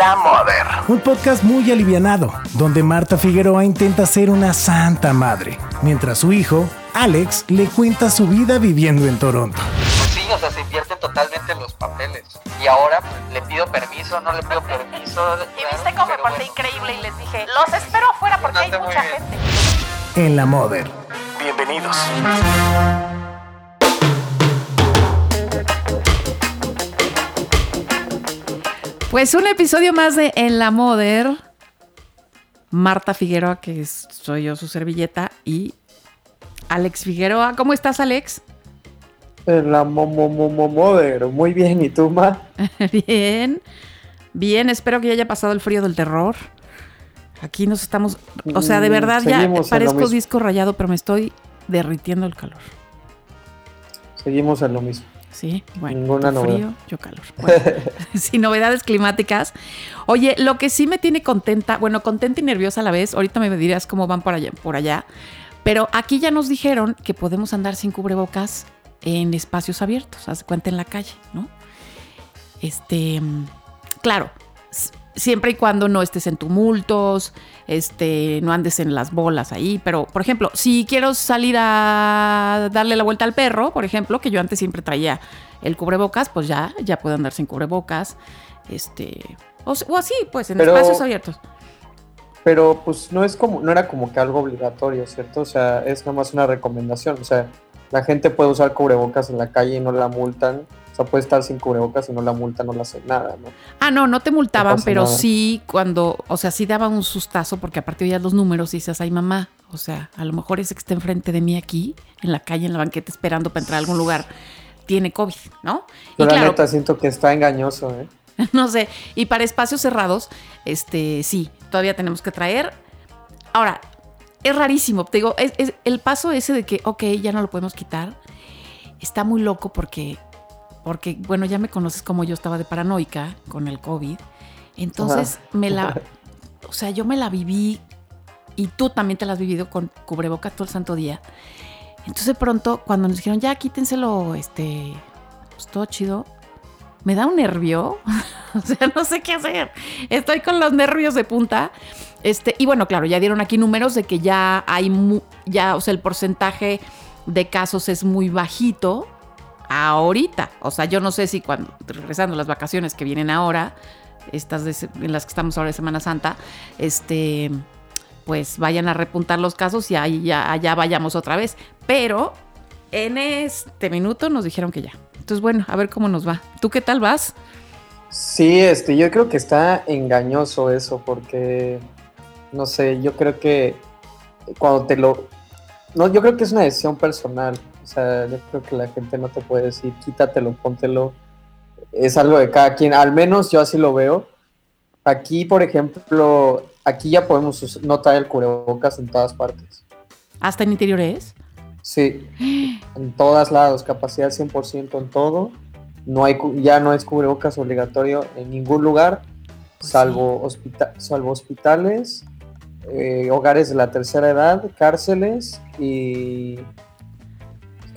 La Mother. Un podcast muy alivianado, donde Marta Figueroa intenta ser una santa madre, mientras su hijo, Alex, le cuenta su vida viviendo en Toronto. Pues sí, o sea, se invierten totalmente los papeles. Y ahora pues, le pido permiso, no le pido permiso. Y viste cómo me porté increíble y les dije, los espero afuera porque hay mucha gente. En La Mother. Bienvenidos. Pues un episodio más de En la Moder. Marta Figueroa, que soy yo su servilleta, y Alex Figueroa. ¿Cómo estás, Alex? En la momo momo mother. Muy bien, ¿y tú, Ma? Bien. Bien, espero que ya haya pasado el frío del terror. Aquí nos estamos. O sea, de Mm, verdad ya parezco disco rayado, pero me estoy derritiendo el calor. Seguimos en lo mismo. Sí, bueno. Ninguna novedad. frío, yo calor. Bueno, sin novedades climáticas. Oye, lo que sí me tiene contenta, bueno, contenta y nerviosa a la vez, ahorita me dirás cómo van por allá, por allá, pero aquí ya nos dijeron que podemos andar sin cubrebocas en espacios abiertos, haz cuenta en la calle, ¿no? Este, claro, siempre y cuando no estés en tumultos, este, no andes en las bolas ahí, pero por ejemplo, si quiero salir a darle la vuelta al perro, por ejemplo, que yo antes siempre traía el cubrebocas, pues ya, ya puedo andar sin cubrebocas, este, o, así, pues en Pero- espacios abiertos. Pero pues no es como, no era como que algo obligatorio, ¿cierto? O sea, es nada más una recomendación. O sea, la gente puede usar cubrebocas en la calle y no la multan. Sea, puede estar sin cubrebocas y no la multan, no le hacen nada, ¿no? Ah, no, no te multaban, pero nada. sí cuando, o sea, sí daba un sustazo porque a partir de los números y dices, ay mamá, o sea, a lo mejor ese que está enfrente de mí aquí, en la calle, en la banqueta, esperando para entrar a algún lugar, tiene COVID, ¿no? Yo y la claro, neta siento que está engañoso, ¿eh? no sé, y para espacios cerrados, este, sí, todavía tenemos que traer. Ahora, es rarísimo, te digo, es, es- el paso ese de que, ok, ya no lo podemos quitar, está muy loco porque, porque, bueno, ya me conoces como yo estaba de paranoica con el COVID, entonces me la, o sea, yo me la viví y tú también te la has vivido con cubreboca todo el santo día. Entonces de pronto, cuando nos dijeron, ya quítenselo, este, pues todo chido, me da un nervio, o sea, no sé qué hacer. Estoy con los nervios de punta. Este, y bueno, claro, ya dieron aquí números de que ya hay, mu- ya, o sea, el porcentaje de casos es muy bajito ahorita. O sea, yo no sé si cuando, regresando las vacaciones que vienen ahora, estas de en las que estamos ahora de Semana Santa, este, pues vayan a repuntar los casos y ahí ya, allá vayamos otra vez. Pero en este minuto nos dijeron que ya. Entonces, bueno, a ver cómo nos va. ¿Tú qué tal vas? Sí, este, yo creo que está engañoso eso, porque no sé, yo creo que cuando te lo. No, yo creo que es una decisión personal. O sea, yo creo que la gente no te puede decir quítatelo, póntelo. Es algo de cada quien. Al menos yo así lo veo. Aquí, por ejemplo, aquí ya podemos us- no traer el cubrebocas en todas partes. ¿Hasta en interiores? Sí, en todas lados, capacidad 100% en todo. No hay, ya no es cubrebocas obligatorio en ningún lugar, Pues salvo, hospita- salvo hospitales, eh, hogares de la tercera edad, cárceles y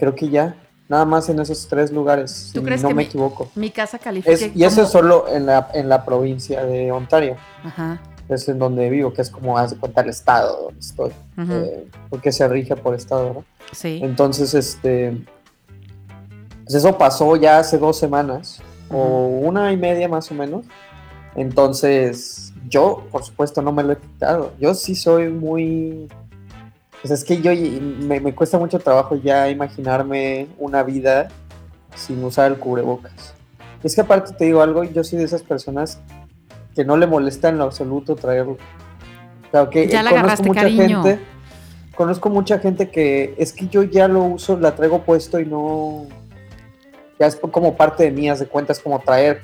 creo que ya, nada más en esos tres lugares, ¿Tú si crees no que me mi- equivoco. Mi casa califica. Es- y eso es solo en la, en la provincia de Ontario, Ajá. es en donde vivo, que es como, haz de cuenta, el estado donde estoy, eh, porque se rige por estado, ¿no? sí. Entonces, este. Pues eso pasó ya hace dos semanas, o una y media más o menos. Entonces, yo, por supuesto, no me lo he quitado. Yo sí soy muy. Pues es que yo me, me cuesta mucho trabajo ya imaginarme una vida sin usar el cubrebocas. Es que aparte te digo algo, yo soy de esas personas que no le molesta en lo absoluto traerlo. O sea, que Ya agarraste mucha cariño. gente, conozco mucha gente que es que yo ya lo uso, la traigo puesto y no, ya es como parte de mí, de cuentas como traer,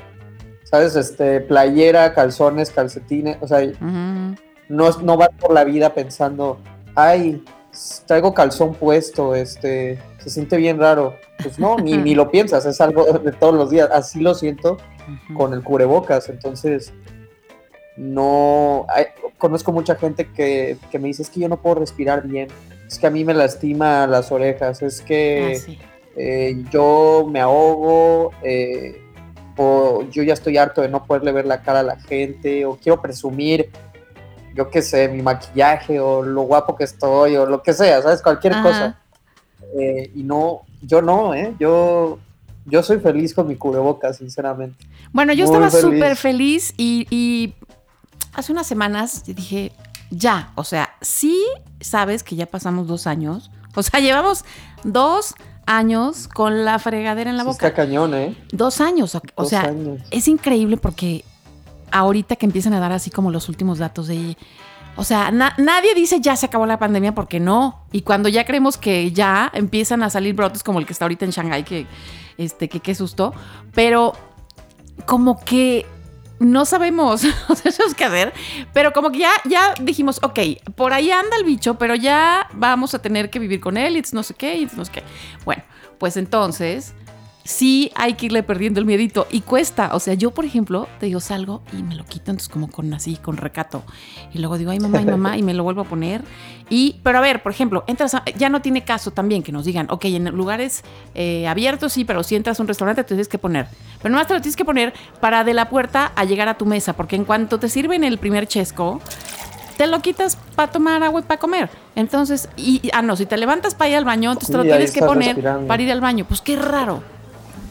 ¿sabes? Este, playera, calzones, calcetines, o sea, no, no vas por la vida pensando, ay, traigo calzón puesto, este, se siente bien raro. Pues no, ni, ni lo piensas, es algo de todos los días. Así lo siento con el cubrebocas, entonces no, hay- conozco mucha gente que, que me dice, es que yo no puedo respirar bien, es que a mí me lastima las orejas, es que Ah, sí. eh, yo me ahogo, eh, o yo ya estoy harto de no poderle ver la cara a la gente, o quiero presumir, yo qué sé, mi maquillaje, o lo guapo que estoy, o lo que sea, ¿sabes? Cualquier Ajá. cosa. Eh, y no, yo no, ¿eh? Yo, yo soy feliz con mi cubrebocas, sinceramente. Bueno, yo Muy estaba feliz. súper feliz y, y hace unas semanas dije, ya, o sea, sí sabes que ya pasamos dos años. O sea, llevamos dos años con la fregadera en la Sí boca. está cañón, ¿eh? Dos años, o, o Dos sea, años. es increíble porque ahorita que empiezan a dar así como los últimos datos de... O sea, na- nadie dice ya se acabó la pandemia porque no. Y cuando ya creemos que ya empiezan a salir brotes como el que está ahorita en Shanghái, que este, que qué susto. Pero como que no sabemos, o sea, eso es que hacer. Pero como que ya, ya dijimos, ok, por ahí anda el bicho, pero ya vamos a tener que vivir con él y no sé qué, y no sé qué. Bueno, pues entonces sí hay que irle perdiendo el miedito y cuesta. O sea, yo, por ejemplo, te digo, salgo y me lo quito, entonces como con así, con recato. Y luego digo, ay, mamá, ay, mamá, y me lo vuelvo a poner. Y, pero a ver, por ejemplo, entras a- ya no tiene caso también que nos digan, ok, en lugares eh, abiertos sí, pero si entras a un restaurante te tienes que poner. Pero nomás te lo tienes que poner para de la puerta a llegar a tu mesa, porque en cuanto te sirven el primer chesco, te lo quitas para tomar agua y para comer. Entonces, y, ah, no, si te levantas para ir al baño, entonces te lo tienes que poner respirando. para ir al baño. Pues qué raro.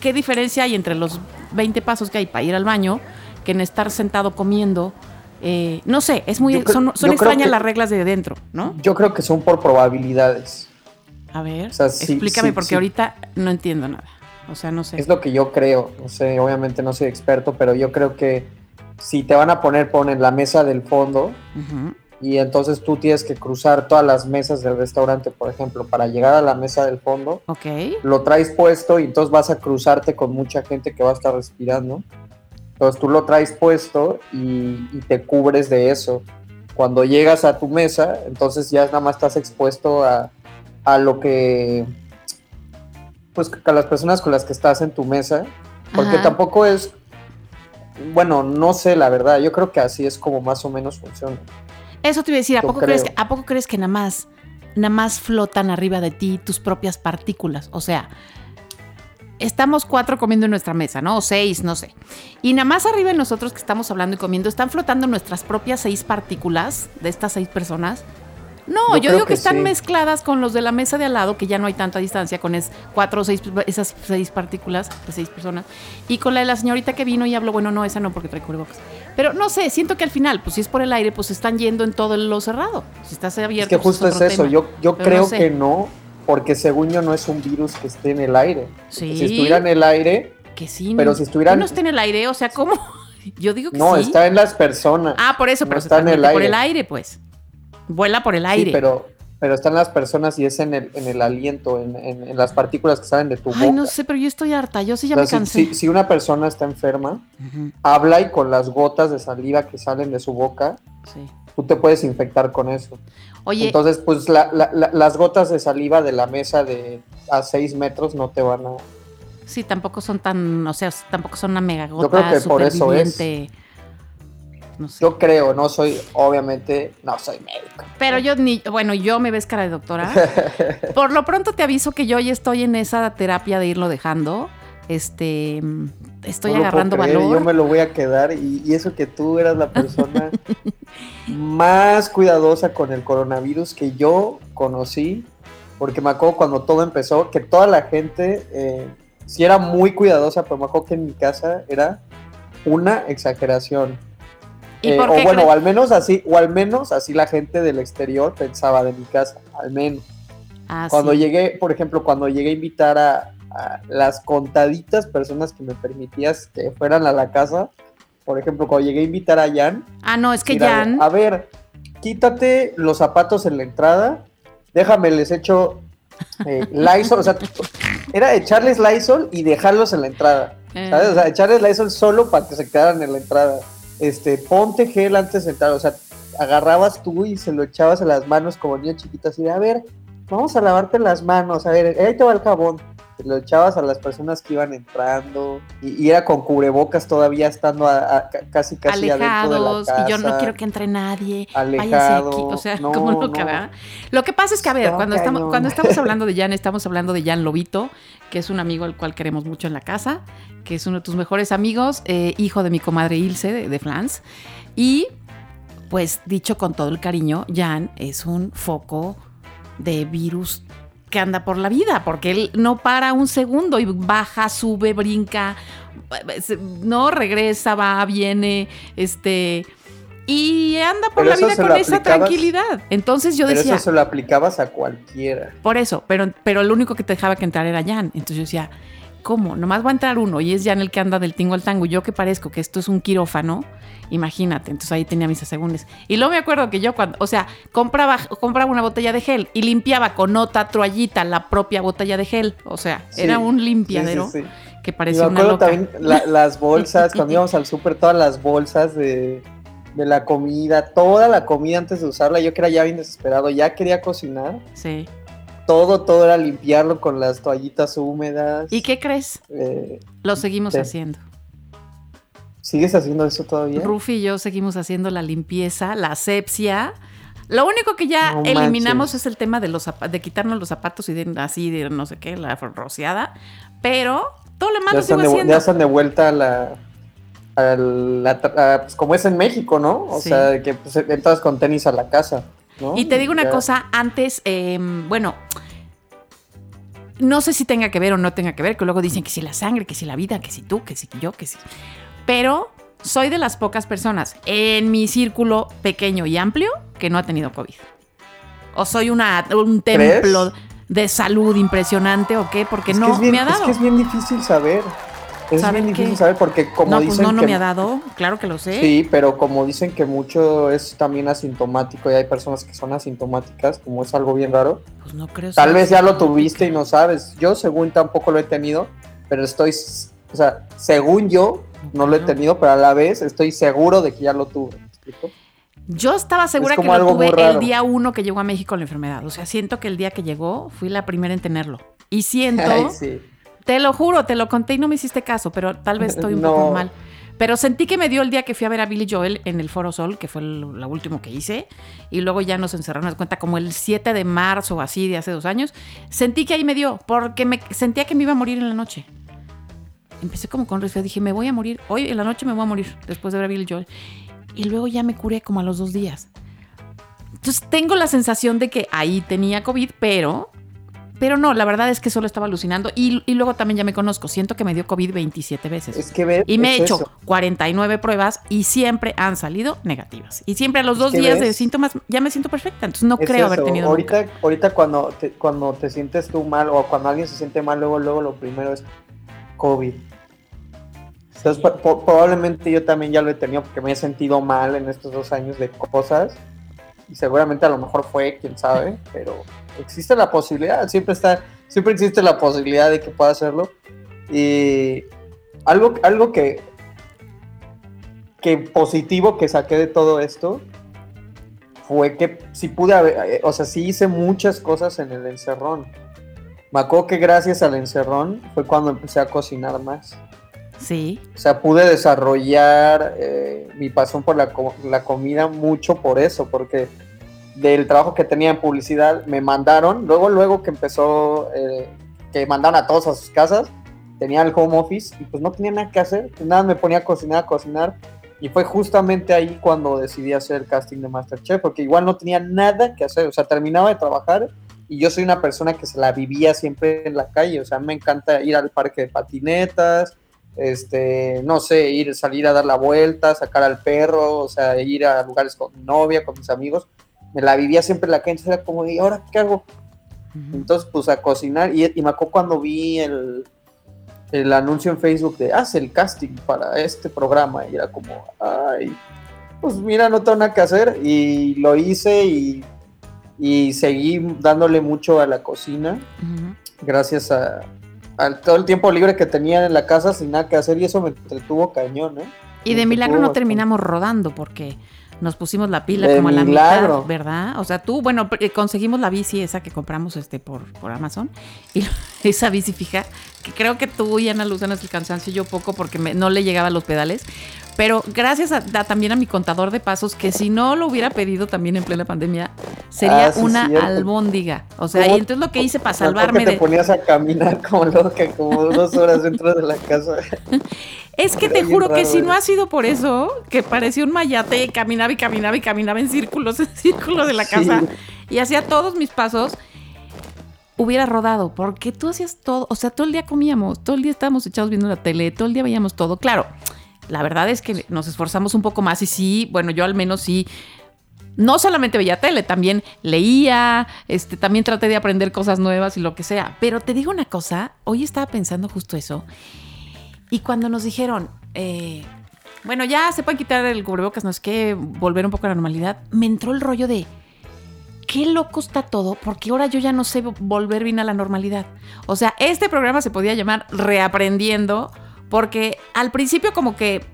¿Qué diferencia hay entre los 20 pasos que hay para ir al baño que en estar sentado comiendo? Eh, no sé, es muy, creo- son, extrañas que- las reglas de dentro, ¿no? Yo creo que son por probabilidades. A ver, O sea, sí, explícame sí, porque sí. ahorita no entiendo nada. O sea, no sé. Es lo que yo creo. No sé, obviamente no soy experto, pero yo creo que si te van a poner, ponen la mesa del fondo Ujú. Y entonces tú tienes que cruzar todas las mesas del restaurante, por ejemplo, para llegar a la mesa del fondo. Ok. Lo traes puesto y entonces vas a cruzarte con mucha gente que va a estar respirando. Entonces tú lo traes puesto y, y te cubres de eso. Cuando llegas a tu mesa, entonces ya nada más estás expuesto a, a lo que, pues a las personas con las que estás en tu mesa, porque Ajá. tampoco es, bueno, no sé la verdad, yo creo que así es como más o menos funciona. Eso te iba a decir, ¿a poco, crees que. ¿a poco crees que nada más, nada más flotan arriba de ti tus propias partículas? O sea, estamos cuatro comiendo en nuestra mesa, ¿no? O seis, no sé. Y nada más arriba de nosotros que estamos hablando y comiendo, están flotando nuestras propias seis partículas de estas seis personas. No, Yo digo que, que están sí. mezcladas con los de la mesa de al lado, que ya no hay tanta distancia, con es cuatro o seis, esas seis partículas de seis personas. Y con la de la señorita que vino y habló, bueno, no, esa no, porque trae cubrebocas. Pero no sé, siento que al final, pues si es por el aire, pues están yendo en todo lo cerrado. Si estás Es abierto, que pues, justo es eso, tema. yo, yo Pero creo no sé. que no, porque según yo no es un virus que esté en el aire. Sí. Si estuviera en el aire, Que sí. Pero no- si estuvieran- No está en el aire, o sea, ¿cómo? Yo digo que no, sí. está en las personas. Ah, por eso, no pero está en el transmite por aire. el aire, pues. Vuela por el aire. Sí, pero, pero están las personas y es en el, en el aliento, en, en- en las partículas que salen de tu Ay, boca. no sé, pero yo estoy harta. Yo sí ya O sea, me si- cansé. si, si una persona está enferma, habla y con las gotas de saliva que salen de su boca, sí. tú te puedes infectar con eso. Oye, Entonces, pues la- la- la- las gotas de saliva de la mesa de a 6 metros no te van a... sí, tampoco son tan, o sea, tampoco son una mega gota Yo creo que por eso es. Superviviente. No sé. Yo creo, no soy, obviamente, no soy médico. Pero yo ni, bueno, yo me ves cara de doctora. Por lo pronto te aviso que yo ya estoy en esa terapia de irlo dejando. Este, estoy No agarrando creer, valor. Yo me lo voy a quedar y, y eso que tú eras la persona más cuidadosa con el coronavirus que yo conocí, porque me acuerdo cuando todo empezó, que toda la gente eh, sí era muy cuidadosa, pero me acuerdo que en mi casa era una exageración. ¿Y Eh, o bueno, crees? o al menos así, o al menos así la gente del exterior pensaba de mi casa, al menos. Ah, Cuando sí. llegué, por ejemplo, cuando llegué a invitar a, a las contaditas personas que me permitías que fueran a la casa, por ejemplo, cuando llegué a invitar a Jan, Ah, no, es que Jan. a ver, quítate los zapatos en la entrada, déjame, les echo eh, Lysol, o sea, era echarles Lysol y dejarlos en la entrada, ¿sabes? O sea, echarles Lysol solo para que se quedaran en la entrada. Este, ponte gel antes de entrar, o sea, agarrabas tú y se lo echabas en las manos como niño chiquito, así de, a ver, vamos a lavarte las manos, a ver, ahí te va el jabón. Lo echabas a las personas que iban entrando y, y era con cubrebocas todavía estando a- a- ca- casi casi adentro de la alejados casa. y yo no quiero que entre nadie. Alejado. aquí. O sea, No, como loca, no. ¿verdad? Lo que pasa es que, a ver, Está cuando estamos, cuando estamos hablando de Jan, estamos hablando de Jan Lobito, que es un amigo al cual queremos mucho en la casa, que es uno de tus mejores amigos, eh, hijo de mi comadre Ilse de, de Flans. Y, pues, dicho con todo el cariño, Jan es un foco de virus que anda por la vida, porque él no para un segundo y baja, sube, brinca, no regresa, va, viene, este y anda por Pero la vida con lo esa tranquilidad. Entonces yo Pero decía, eso se lo aplicabas a cualquiera. por eso, pero, pero el único que te dejaba que entrar era Jan. Entonces yo decía, ¿cómo? Nomás va a entrar uno y es Jan el que anda del tingo al tango. Yo que parezco que esto es un quirófano, imagínate. Entonces ahí tenía mis asegúnes. Y luego me acuerdo que yo cuando, o sea, compraba, compraba una botella de gel y limpiaba con otra toallita la propia botella de gel. O sea, Sí, era un limpiadero sí, sí. que parecía me una loca. también la- las bolsas, cuando íbamos al súper, todas las bolsas de, de la comida, toda la comida antes de usarla, yo que era ya bien desesperado, ya quería cocinar, Sí. Todo, todo era limpiarlo con las toallitas húmedas. ¿Y qué crees? Eh, Lo seguimos haciendo. ¿Sigues haciendo eso todavía? Rufi y yo seguimos haciendo la limpieza, la asepsia. Lo único que ya No eliminamos manches. es el tema de los de quitarnos los zapatos y de así de no sé qué, la rociada. Pero todo lo demás lo sigo haciendo. ya están de vuelta a la... a la tra- a, pues, como es en México, ¿no? O Sí. sea, que pues, entras con tenis a la casa, ¿no? Y te digo una Ya. cosa, antes, eh, bueno, no sé si tenga que ver o no tenga que ver, que luego dicen que si la sangre, que si la vida, que si tú, que si yo, que si. Pero soy de las pocas personas en mi círculo pequeño y amplio que no ha tenido COVID. O soy una, un ¿Crees? templo de salud impresionante o qué, porque Es no bien- me ha dado. Es que es bien difícil saber. Es ¿Saber bien difícil saber porque como no, pues dicen no, no que me ha dado, claro que lo sé. Sí, pero como dicen que mucho es también asintomático y hay personas que son asintomáticas, como es algo bien raro. Pues no creo. Tal vez ya lo tuviste y no sabes. Yo según tampoco lo he tenido, pero estoy, o sea, según yo no lo he tenido, pero a la vez estoy seguro de que ya lo tuve. ¿me explico? Yo estaba segura que como lo tuve el día uno que llegó a México la enfermedad. O sea, siento que el día que llegó fui la primera en tenerlo. Y siento, Ay, sí. Te lo juro, te lo conté y no me hiciste caso, pero tal vez estoy un No. poco mal. Pero sentí que me dio el día que fui a ver a Billy Joel en el Foro Sol, que fue lo último que hice, y luego ya nos encerraron, cuenta, como el 7 de marzo o así, de hace dos años. Sentí que ahí me dio, porque me sentía que me iba a morir en la noche. Empecé como con resfriado, dije, me voy a morir, hoy en la noche me voy a morir, después de ver a Billy Joel. Y luego ya me curé como a los dos días. Entonces tengo la sensación de que ahí tenía COVID, pero, pero no, la verdad es que solo estaba alucinando. Y, y luego también ya me conozco, siento que me dio COVID 27 veces. Es que ves, Y me he hecho eso. 49 pruebas y siempre han salido negativas. Y siempre a los dos días de síntomas ya me siento perfecta. Entonces no Es creo haber tenido ahorita, nunca. ahorita cuando te, cuando te sientes tú mal o cuando alguien se siente mal, luego, luego lo primero es COVID. Entonces, po- probablemente yo también ya lo he tenido porque me he sentido mal en estos dos años de cosas. Y seguramente a lo mejor fue, quién sabe, pero existe la posibilidad, siempre está, siempre existe la posibilidad de que pueda hacerlo. Y algo, algo que, que positivo que saqué de todo esto fue que sí pude haber, eh, o sea, sí hice muchas cosas en el encerrón. Me acuerdo que gracias al encerrón fue cuando empecé a cocinar más. Sí, O sea, pude desarrollar eh, mi pasión por la, la comida mucho por eso, porque del trabajo que tenía en publicidad me mandaron, luego, luego que empezó, eh, que mandaron a todos a sus casas, tenía el home office y pues no tenía nada que hacer, pues nada, me ponía a cocinar, a cocinar, y fue justamente ahí cuando decidí hacer el casting de Masterchef, porque igual no tenía nada que hacer, o sea, terminaba de trabajar y yo soy una persona que se la vivía siempre en la calle, o sea, me encanta ir al parque de patinetas, este, no sé, ir, salir a dar la vuelta, sacar al perro, o sea, ir a lugares con mi novia, con mis amigos, me la vivía siempre en la calle, entonces era como, ¿y ahora qué hago? Entonces, pues a cocinar, y, y me acuerdo cuando vi el, el anuncio en Facebook de, haz el casting para este programa, y era como, ay, pues mira, no tengo nada que hacer, y lo hice, y, y seguí dándole mucho a la cocina, gracias a, al todo el tiempo libre que tenía en la casa sin nada que hacer y eso me entretuvo cañón, ¿eh? Y de milagro no terminamos rodando porque nos pusimos la pila De como a la milagro. mitad, ¿verdad? O sea, tú, bueno, eh, conseguimos la bici esa que compramos este por, por Amazon. Y esa bici fija, que creo que tú y Ana Luz el cansancio, yo poco porque me- no le llegaba a los pedales. Pero gracias a- a- también a mi contador de pasos, que si no lo hubiera pedido también en plena pandemia, sería Ah, sí, una cierto. albóndiga. O sea, y entonces lo que hice para salvarme que te de... ponías a caminar como loca, como dos horas dentro de la casa. Es que te juro que si no ha sido por eso, que parecía un mayate, caminaba y caminaba y caminaba en círculos, en círculos de la Sí. casa y hacía todos mis pasos, hubiera rodado, porque tú hacías todo, o sea, todo el día comíamos, todo el día estábamos echados viendo la tele, todo el día veíamos todo. Claro, la verdad es que nos esforzamos un poco más y sí, bueno, yo al menos sí. No solamente veía tele, también leía, este, también traté de aprender cosas nuevas y lo que sea. Pero te digo una cosa, hoy estaba pensando justo eso. Y cuando nos dijeron, eh, bueno, ya se pueden quitar el cubrebocas, no es que volver un poco a la normalidad, me entró el rollo de qué loco está todo, porque ahora yo ya no sé volver bien a la normalidad. O sea, este programa se podía llamar Reaprendiendo, porque al principio como que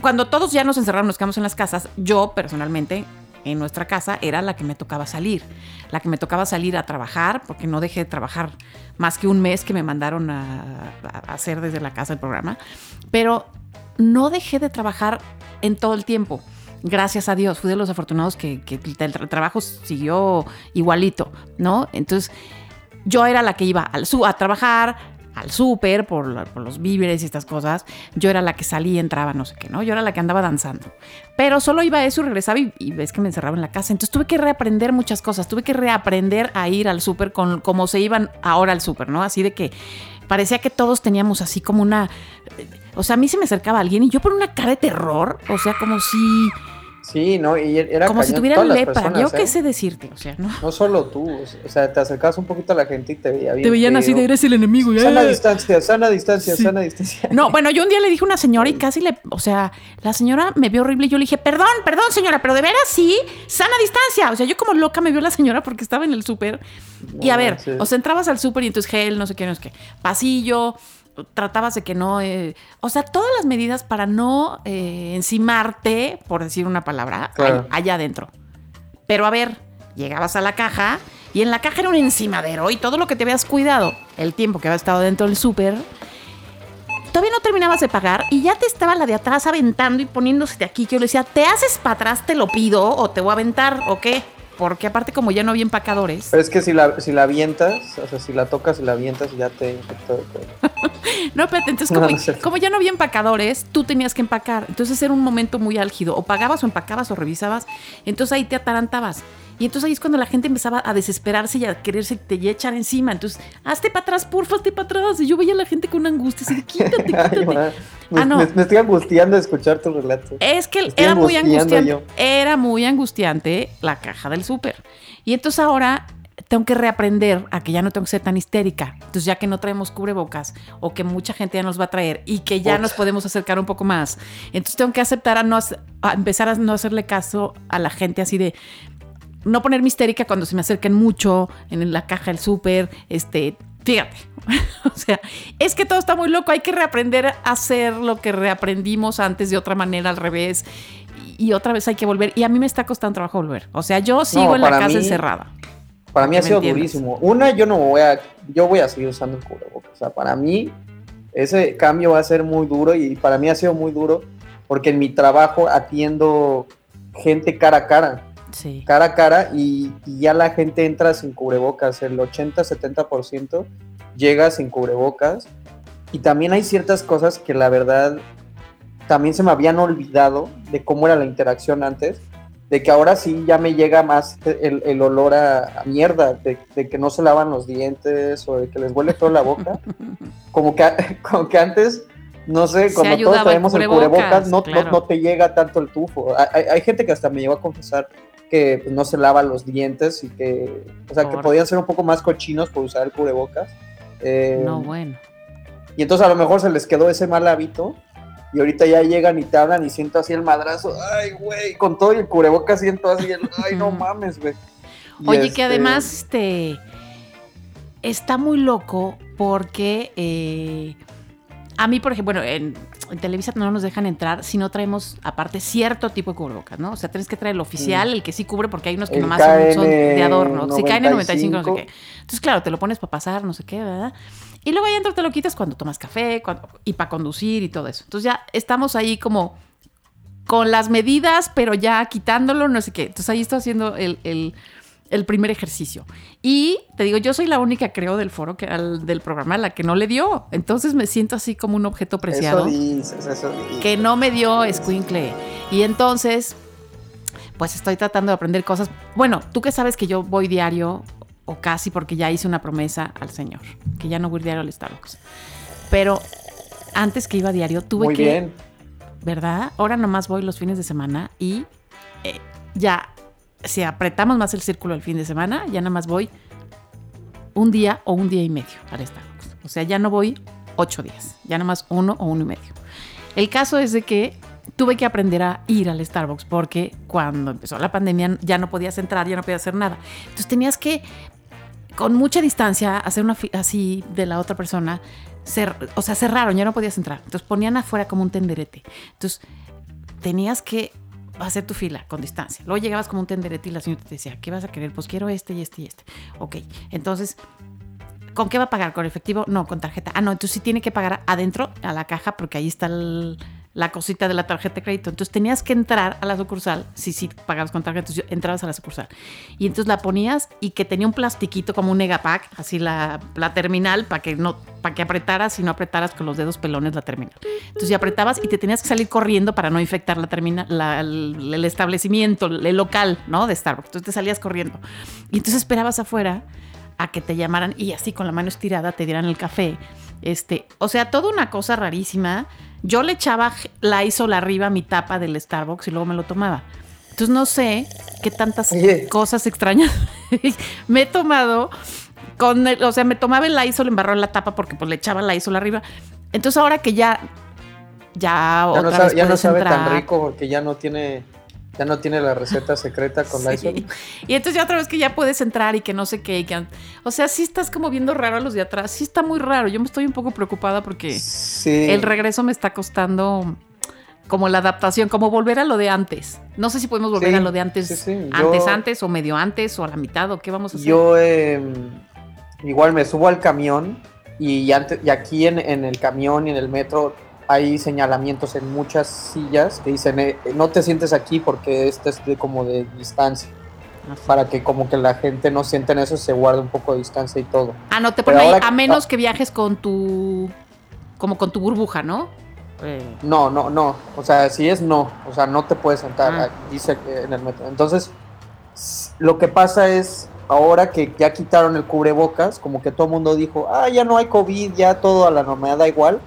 cuando todos ya nos encerraron, nos quedamos en las casas, yo personalmente en nuestra casa era la que me tocaba salir, la que me tocaba salir a trabajar, porque no dejé de trabajar más que un mes que me mandaron a, hacer desde la casa el programa, pero no dejé de trabajar en todo el tiempo. Gracias a Dios, fui de los afortunados que, el tra- trabajo siguió igualito, ¿no? Entonces, yo era la que iba al a trabajar, al súper por, los víveres y estas cosas. Yo era la que salía, entraba, no sé qué, ¿no? Yo era la que andaba danzando. Pero solo iba a eso y regresaba y, ves que me encerraba en la casa. Entonces tuve que reaprender muchas cosas. Tuve que reaprender a ir al súper como se iban ahora al súper, ¿no? Así de que parecía que todos teníamos así como una... O sea, a mí se me acercaba alguien y yo por una cara de terror, o sea, como si... Sí, ¿no? Y era como si cañón, tuviera todas las lepra. personas, Yo qué ¿eh? sé decirte, o sea, ¿no? No solo tú, o sea, te acercabas un poquito a la gente y te veía bien. Te veían así de eres el enemigo. y, Sana distancia, sana distancia, Sí. sana distancia. No, bueno, yo un día le dije a una señora y casi le, o sea, la señora me vio horrible y yo le dije, perdón, perdón señora, pero de veras sí, sana distancia. O sea, yo como loca me vio la señora porque estaba en el súper. y a ver, o sea, entrabas al súper y entonces gel, no sé qué, no sé qué, pasillo, tratabas de que no, eh, o sea, todas las medidas para no eh, encimarte, por decir una palabra, Claro. all- allá adentro. Pero a ver, llegabas a la caja y en la caja era un encimadero y todo lo que te habías cuidado, el tiempo que habías estado dentro del súper, todavía no terminabas de pagar y ya te estaba la de atrás aventando y poniéndose de aquí. Que yo le decía, ¿te haces para atrás, te lo pido o te voy a aventar o qué? Porque aparte como ya no había empacadores. Pero es que si la, si la avientas, o sea, si la tocas y la avientas, ya te infectó. No, espérate, entonces como, no como ya no había empacadores, tú tenías que empacar. Entonces era un momento muy álgido. O pagabas o empacabas o revisabas. Entonces ahí te atarantabas. Y entonces ahí es cuando la gente empezaba a desesperarse y a quererse te y a echar encima. Entonces, hazte para atrás, porfa, hazte para atrás. Y yo veía a la gente con angustia, así quítate, Ay, quítate. ma, me, Ah, no. me- me estoy angustiando de escuchar tu relato. Es que era muy angustiante. Era muy angustiante la caja del súper. Y entonces ahora tengo que reaprender a que ya no tengo que ser tan histérica. Entonces ya que no traemos cubrebocas o que mucha gente ya nos va a traer y que ya nos podemos acercar un poco más. Entonces tengo que aceptar a no a empezar a no hacerle caso a la gente así de no ponerme histérica cuando se me acerquen mucho en la caja del súper, este, fíjate. o sea, es que todo está muy loco, hay que reaprender a hacer lo que reaprendimos antes de otra manera al revés y, otra vez hay que volver y a mí me está costando trabajo volver. O sea, yo sigo en la casa mí- encerrada. Para mí ha sido durísimo. Una, yo no voy a, yo voy a seguir usando el cubrebocas. O sea, para mí ese cambio va a ser muy duro y para mí ha sido muy duro porque en mi trabajo atiendo gente cara a cara, Sí. cara a cara y, y ya la gente entra sin cubrebocas. El 80-70% llega sin cubrebocas y también hay ciertas cosas que la verdad también se me habían olvidado de cómo era la interacción antes, de que ahora sí ya me llega más el, el olor a, a mierda, de, de que no se lavan los dientes o de que les huele toda la boca. Como que, a- como que antes, no sé, cuando todos traemos el cubrebocas, cubrebocas, no, no- claro. no te llega tanto el tufo. Hay- hay gente que hasta me llegó a confesar que pues, no se lava los dientes y que, o sea, que podían ser un poco más cochinos por usar el cubrebocas. Eh, No, bueno. y entonces a lo mejor se les quedó ese mal hábito. Y ahorita ya llegan y te hablan y siento así el madrazo. Ay, güey, con todo y el cubrebocas siento así el. Ay, no mames, güey. Oye, este, que además este está muy loco porque eh, A mí, por ejemplo, bueno, en, en Televisa no nos dejan entrar si no traemos aparte cierto tipo de cubrebocas, ¿no? O sea, tienes que traer el oficial, el que sí cubre, porque hay unos que El nomás son, son de adorno. Si caen en 95, no sé 95. qué. Entonces, claro, te lo pones para pasar, no sé qué, ¿verdad? Y luego ahí adentro te lo quitas cuando tomas café cuando- y para conducir y todo eso. Entonces ya estamos ahí como con las medidas, pero ya quitándolo, no sé qué. Entonces ahí estoy haciendo el, el- el primer ejercicio. Y te digo, yo soy la única, creo, del foro, que, al- del programa, a la que no le dio. Entonces me siento así como un objeto preciado Eso dices, eso dices. que no me dio Squinkle. Y entonces, pues estoy tratando de aprender cosas. Bueno, tú que sabes que yo voy diario, o casi porque ya hice una promesa al Señor, que ya no voy diario al Starbucks. Pero antes que iba diario, tuve Muy que, bien. ¿verdad? Ahora nomás voy los fines de semana y eh, ya, si apretamos más el círculo el fin de semana, ya nada más voy un día o un día y medio al Starbucks. O sea, ya no voy ocho días, ya nada más uno o uno y medio. El caso es de que tuve que aprender a ir al Starbucks porque cuando empezó la pandemia ya no podías entrar, ya no podías hacer nada. Entonces tenías que, con mucha distancia, hacer una así de la otra persona. o sea, cerraron, ya no podías entrar. Entonces ponían afuera como un tenderete. Entonces tenías que hacer tu fila con distancia. Luego llegabas como un tenderete y la señora te decía, ¿qué vas a querer? Pues quiero este y este y este. Ok, entonces ¿Con qué va a pagar? ¿Con efectivo? No, con tarjeta. Ah, no, entonces sí tiene que pagar adentro, a la caja, porque ahí está el- la cosita de la tarjeta de crédito. Entonces tenías que entrar a la sucursal, sí, sí, pagabas con tarjeta, entonces entrabas a la sucursal. Y entonces la ponías y que tenía un plastiquito como un negapack, así la, la terminal, para que no para que apretaras y no apretaras con los dedos pelones la terminal. Entonces ya apretabas y te tenías que salir corriendo para no infectar la terminal, el, el establecimiento, el local, ¿no? De Starbucks. Entonces te salías corriendo. Y entonces esperabas afuera a que te llamaran y así con la mano estirada te dieran el café. Este, o sea, toda una cosa rarísima. Yo le echaba Lysol arriba a mi tapa del Starbucks y luego me lo tomaba. Entonces no sé qué tantas Oye. cosas extrañas me he tomado con el- o sea, me tomaba el Lysol, embarró en la tapa porque pues le echaba Lysol arriba. Entonces ahora que ya ya, Ya no, sabe, vez ya no sabe tan rico porque ya no tiene ya no tiene la receta secreta con la Sí. Y entonces ya otra vez que ya puedes entrar y que no sé qué. y que- o sea, sí estás como viendo raro a los de atrás. Sí está muy raro. Yo me estoy un poco preocupada porque Sí. el regreso me está costando como la adaptación, como volver a lo de antes. No sé si podemos volver Sí, a lo de antes, antes, antes o medio antes o a la mitad o qué vamos a hacer. Yo eh, igual me subo al camión y, ante- y aquí en, en el camión y en el metro hay señalamientos en muchas sillas que dicen eh, no te sientes aquí porque este es de como de distancia Así. para que como que la gente no sienta en eso se guarde un poco de distancia y todo. Ah, no, te ponen ahí, a menos que viajes con tu, como con tu burbuja, ¿no? Eh, No, no, no. O sea, si es no. O sea, no te puedes sentar. Ah. Dice en el metro. Entonces, lo que pasa es, ahora que ya quitaron el cubrebocas, como que todo el mundo dijo, ah, ya no hay COVID, ya todo a la normalidad da igual.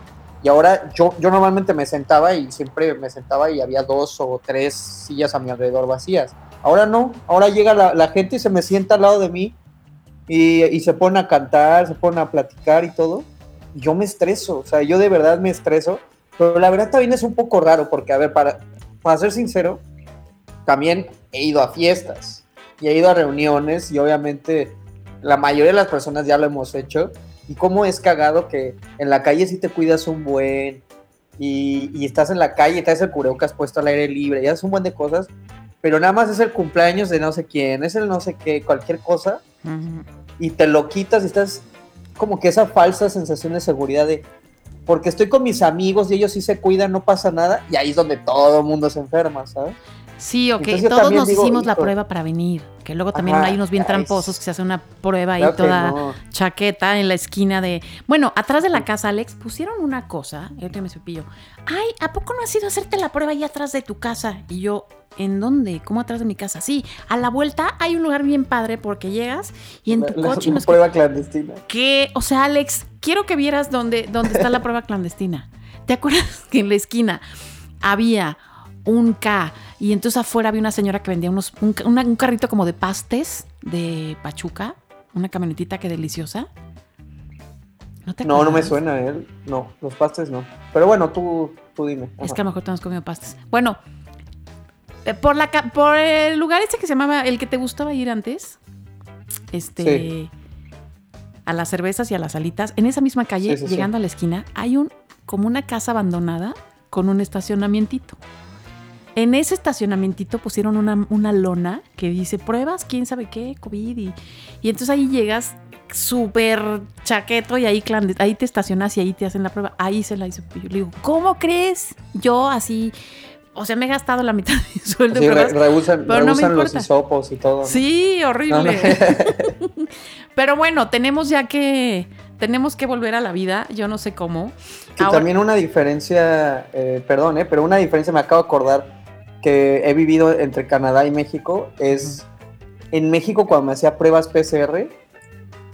Y ahora yo, yo normalmente me sentaba y siempre me sentaba y había dos o tres sillas a mi alrededor vacías. Ahora no. Ahora llega la, la gente y se me sienta al lado de mí y, y se pone a cantar, se pone a platicar y todo. Y yo me estreso. O sea, yo de verdad me estreso. Pero la verdad también es un poco raro porque, a ver, para, para ser sincero, también he ido a fiestas y he ido a reuniones y obviamente la mayoría de las personas ya lo hemos hecho. Y cómo es cagado que en la calle sí te cuidas un buen y, y estás en la calle traes el cubrebocas puesto al aire libre y haces un buen de cosas, pero nada más es el cumpleaños de no sé quién, es el no sé qué, cualquier cosa y te lo quitas y estás como que esa falsa sensación de seguridad de porque estoy con mis amigos y ellos sí se cuidan, no pasa nada, y ahí es donde todo el mundo se enferma, ¿sabes? Sí, ok. Entonces yo Todos nos digo, hicimos la prueba para venir. Que luego también Ajá, hay unos bien tramposos que se hacen una prueba ahí Claro que toda no. chaqueta en la esquina de. Bueno, atrás de la casa, Alex, pusieron una cosa. Y ahorita me cepillo. Ay, ¿a poco no has ido a hacerte la prueba ahí atrás de tu casa? Y yo, ¿en dónde? ¿Cómo atrás de mi casa? Sí, a la vuelta hay un lugar bien padre porque llegas y en tu La- la- coche es prueba clandestina. que, o sea, Alex, quiero que vieras dónde, dónde está la prueba clandestina. ¿Te acuerdas que en la esquina había un K y entonces afuera había una señora que vendía unos, un, ca- una- un carrito como de pastes de Pachuca? Una camionetita que deliciosa. ¿No te No, no me suena él. No, los pastes no. Pero bueno, tú, tú dime. Es que a lo mejor te hemos comido pastes. Bueno, eh, por, la, por el lugar este que se llamaba, el que te gustaba ir antes, este, Sí. a las cervezas y a las alitas, en esa misma calle, Sí, sí, sí. llegando a la esquina, hay un como una casa abandonada con un estacionamientito. En ese estacionamientito pusieron una, una lona que dice pruebas, quién sabe qué, COVID. Y, y entonces ahí llegas súper chaqueto y ahí, ahí te estacionas y ahí te hacen la prueba. Ahí se la hizo. Yo le digo, ¿cómo crees? Yo así, o sea, me he gastado la mitad de mi sueldo Sí, re- rehusan, pero no me rehusan los hisopos y todo. Sí, No, no. horrible. Pero bueno, tenemos ya que tenemos que volver a la vida. Yo no sé cómo. Que Ahora- también una diferencia, eh, perdón, eh, pero una diferencia me acabo de acordar que he vivido entre Canadá y México es en México cuando me hacía pruebas PCR,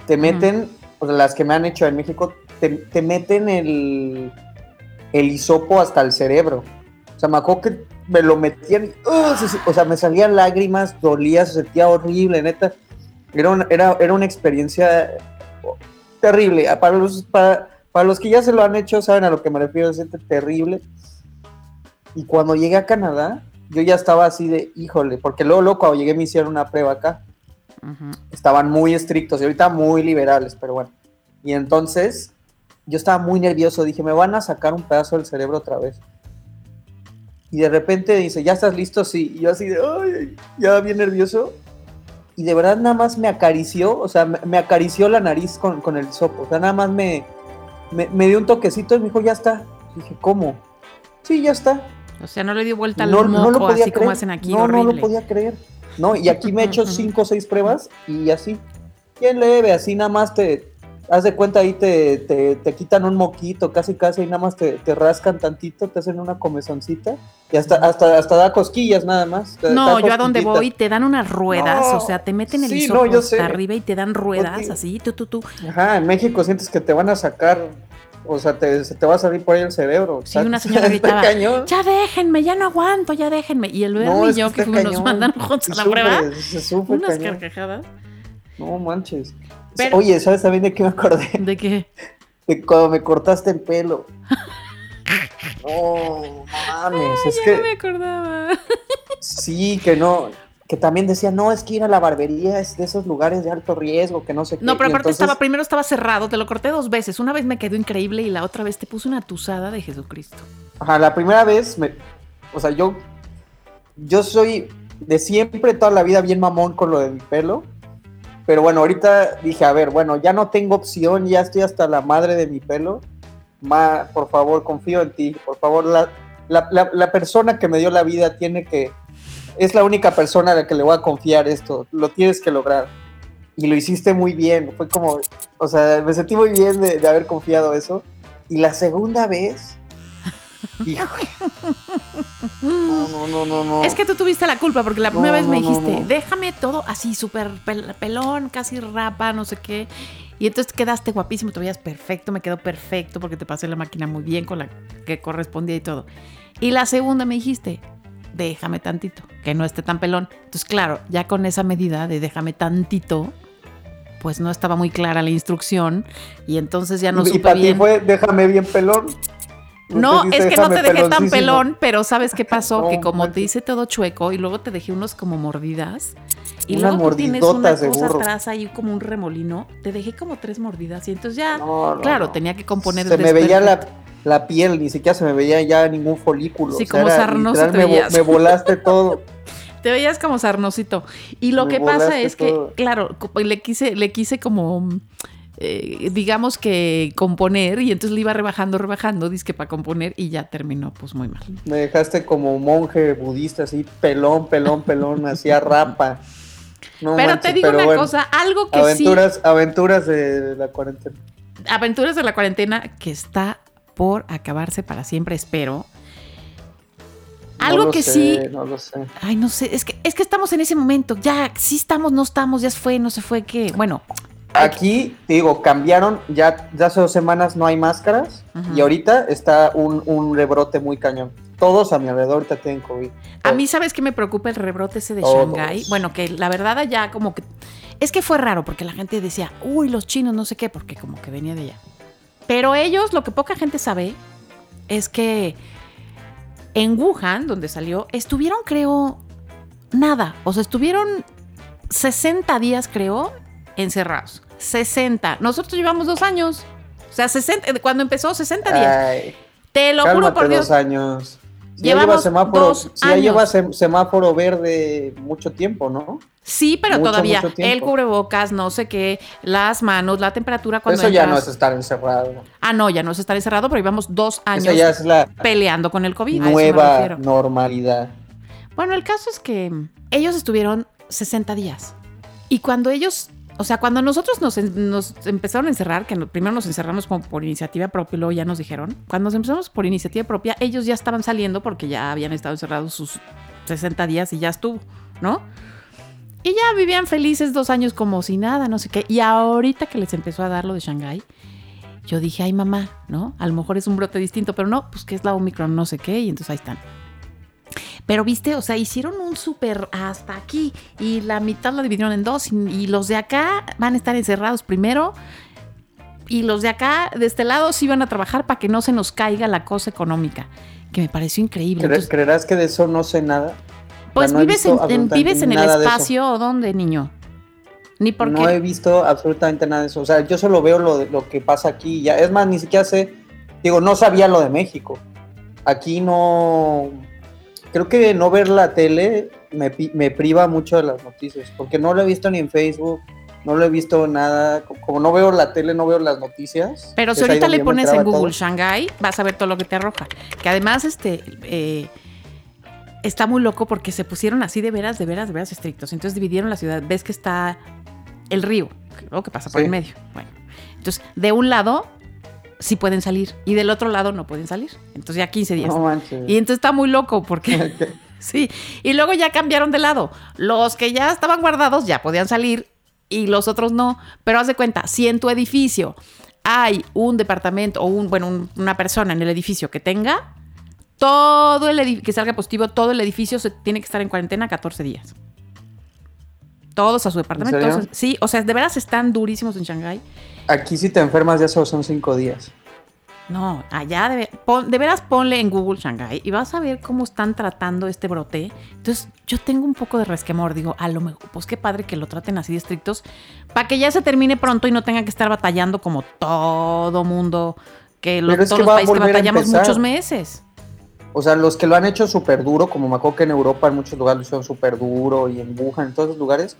te meten, o sea, las que me han hecho en México, te, te meten el, el hisopo hasta el cerebro. O sea, me acuerdo que me lo metían, se- o sea, me salían lágrimas, dolía, se sentía horrible, neta. Era una, era, era una experiencia terrible. Ah, Para los, para, para los que ya se lo han hecho, saben a lo que me refiero, se siente terrible. Y cuando llegué a Canadá, yo ya estaba así de, híjole, porque luego, luego cuando llegué me hicieron una prueba acá. Estaban muy estrictos y ahorita muy liberales, pero bueno. Y entonces yo estaba muy nervioso, dije, me van a sacar un pedazo del cerebro otra vez. Y de repente dice, ¿ya estás listo? Sí. Y yo así de, ay, ya bien nervioso. Y de verdad nada más me acarició, o sea, me, acarició la nariz con, con el sopo. O sea, nada más me, me, me dio un toquecito y me dijo, ya está. dije, ¿cómo? Sí, ya está. O sea, no le dio vuelta al No, moco, no lo podía así como hacen aquí, No, no horrible. lo podía creer. No, y aquí me he hecho cinco o seis pruebas y así, bien leve, así nada más te, haz de cuenta ahí te, te, te quitan un moquito, casi casi, y nada más te, te rascan tantito, te hacen una comezoncita y hasta, hasta, hasta da cosquillas nada más. te- No, yo a donde voy te dan unas ruedas, No. o sea, te meten el Sí, no, hasta arriba y te dan ruedas Porque- así, tú, tú, tú. Ajá, en México sientes que te van a sacar, o sea, te, se te va a salir por ahí el cerebro. Sí, una señora gritaba, ya déjenme, ya no aguanto, ya déjenme. Y el No, verme y yo que fuimos, nos mandaron juntos a la sufre, prueba, Se sufre unas cañón. carcajadas. No manches. Pero- Oye, ¿sabes también de qué me acordé? ¿De qué? De cuando me cortaste el pelo. No, mames, es Ya no me que acordaba. sí, que no, que también decía, no, es que ir a la barbería es de esos lugares de alto riesgo, que no sé qué. No, pero y aparte entonces- estaba, primero estaba cerrado, te lo corté dos veces. Una vez me quedó increíble y la otra vez te puse una tusada de Jesucristo. Ajá, la primera vez, me, o sea, yo, yo soy de siempre, toda la vida, bien mamón con lo de mi pelo. Pero bueno, ahorita dije, a ver, bueno, ya no tengo opción, ya estoy hasta la madre de mi pelo. Ma, por favor, confío en ti. Por favor, la, la, la- la persona que me dio la vida tiene que... Es la única persona a la que le voy a confiar esto. Lo tienes que lograr. Y lo hiciste muy bien. Fue como... O sea, me sentí muy bien de, de haber confiado eso. Y la segunda vez... Híjole. No, no, no, no, no. Es que tú tuviste la culpa porque la primera No, vez me no, dijiste, no. déjame todo así súper pel- pelón, casi rapa, no sé qué. Y entonces quedaste guapísimo, te veías perfecto, me quedó perfecto porque te pasé la máquina muy bien con la que correspondía y todo. Y la segunda me dijiste, déjame tantito, que no esté tan pelón. Entonces, claro, ya con esa medida de déjame tantito, pues no estaba muy clara la instrucción y entonces ya no y supe para ti fue, déjame bien pelón. No, es que no te "Déjame dejé tan peloncísimo". pelón, pero ¿sabes qué pasó? No, que como te hice todo chueco y luego te dejé unos como mordidas y luego tú tienes una cosa atrás ahí como un remolino, te dejé como tres mordidas y entonces ya, No, claro, tenía que componer Se el me veía la. La piel, ni siquiera se me veía ya ningún folículo. Sí, o sea, como te me, vo- me volaste todo. Te veías como sarnosito. Y lo Me que pasa es que, claro, co- le quise, le quise como, eh, digamos que componer y entonces le iba rebajando, rebajando, disque para componer y ya terminó pues muy mal. Me dejaste como monje budista, así, pelón, pelón, pelón, hacía rapa. No pero manches, te digo pero una bueno, cosa, algo que sí... Aventuras, aventuras de la cuarentena. Aventuras de la cuarentena que está por acabarse para siempre, espero. No Algo lo que sé, sí, No lo sé. ay, no sé, es que, es que estamos en ese momento, ya, sí estamos, no estamos, ya se fue, no se fue, que, bueno, Aquí, te digo, cambiaron, ya, ya hace dos semanas no hay máscaras Ujú. y ahorita está un, un rebrote muy cañón. Todos a mi alrededor ahorita tienen COVID. a mí, ¿sabes qué me preocupa el rebrote ese de Todos. Shanghái? Bueno, que la verdad allá como que, es que fue raro, porque la gente decía, uy, los chinos, no sé qué, porque como que venía de allá. Pero ellos, lo que poca gente sabe, es que en Wuhan, donde salió, estuvieron, creo, nada. O sea, estuvieron 60 días, creo, encerrados. 60. Nosotros llevamos dos años. O sea, 60, cuando empezó, 60 días. Ay, Te lo juro por Dios. dos años. Lleva Llevamos semáforo, dos si ya lleva años. semáforo verde mucho tiempo, ¿no? Sí, pero Mucho, todavía mucho el cubrebocas, no sé qué, las manos, la temperatura cuando Eso ya no es estar encerrado. Ah, no, ya no es estar encerrado, pero llevamos dos años Esa ya es la peleando con el COVID. nueva normalidad. Bueno, el caso es que ellos estuvieron 60 días. Y cuando ellos, o sea, cuando nosotros nos, empezaron a encerrar, que primero nos encerramos como por iniciativa propia y luego ya nos dijeron, cuando nos empezamos por iniciativa propia, ellos ya estaban saliendo porque ya habían estado encerrados sus 60 días y ya estuvo, ¿no? Y ya vivían felices dos años como si nada, no sé qué. Y ahorita que les empezó a dar lo de Shanghái, yo dije, ay mamá, ¿no? A lo mejor es un brote distinto, pero no, pues que es la Omicron, no sé qué, y entonces ahí están. Pero viste, o sea, hicieron un súper hasta aquí y la mitad la dividieron en dos y, y los de acá van a estar encerrados primero y los de acá, de este lado, sí van a trabajar para que no se nos caiga la cosa económica, que me pareció increíble. ¿Cre- Entonces, ¿Creerás que de eso no sé nada? pues no vives en, vives en el espacio o dónde, niño? Ni porque No he visto absolutamente nada de eso. O sea, yo solo veo lo, de- lo que pasa aquí. Ya. Es más, ni siquiera sé. Digo, no sabía lo de México. Aquí no. Creo que no ver la tele me, me priva mucho de las noticias. Porque no lo he visto ni en Facebook. No lo he visto nada. Co- Como no veo la tele, no veo las noticias. Pero si ahorita le pones en Google todo. Shanghai, vas a ver todo lo que te arroja. Que además, este, eh, está muy loco porque se pusieron así de veras, de veras, de veras estrictos. Entonces dividieron la ciudad. Ves que está el río, ¿no? que pasa por Sí. el medio. Bueno, entonces de un lado sí pueden salir y del otro lado no pueden salir. Entonces ya 15 días. No. Y entonces está muy loco porque sí. Y luego ya cambiaron de lado. Los que ya estaban guardados ya podían salir y los otros no. Pero haz de cuenta, si en tu edificio hay un departamento o un, bueno, un- una persona en el edificio que tenga, todo el edificio, que salga positivo, todo el edificio se tiene que estar en cuarentena 14 días. Todos a su departamento. todos- sí, o sea, de veras están durísimos en Shanghái. Aquí si te enfermas ya solo son cinco días. No, allá de, pon- de veras ponle en Google Shanghai y vas a ver cómo están tratando este brote. Entonces, yo tengo un poco de resquemor. Digo, a lo mejor, pues qué padre que lo traten así de estrictos para que ya se termine pronto y no tengan que estar batallando como todo mundo, que los, todos que los países que batallamos muchos meses. O sea, los que lo han hecho súper duro, como me acuerdo que en Europa en muchos lugares lo hicieron súper duro y en Wuhan, en todos esos lugares,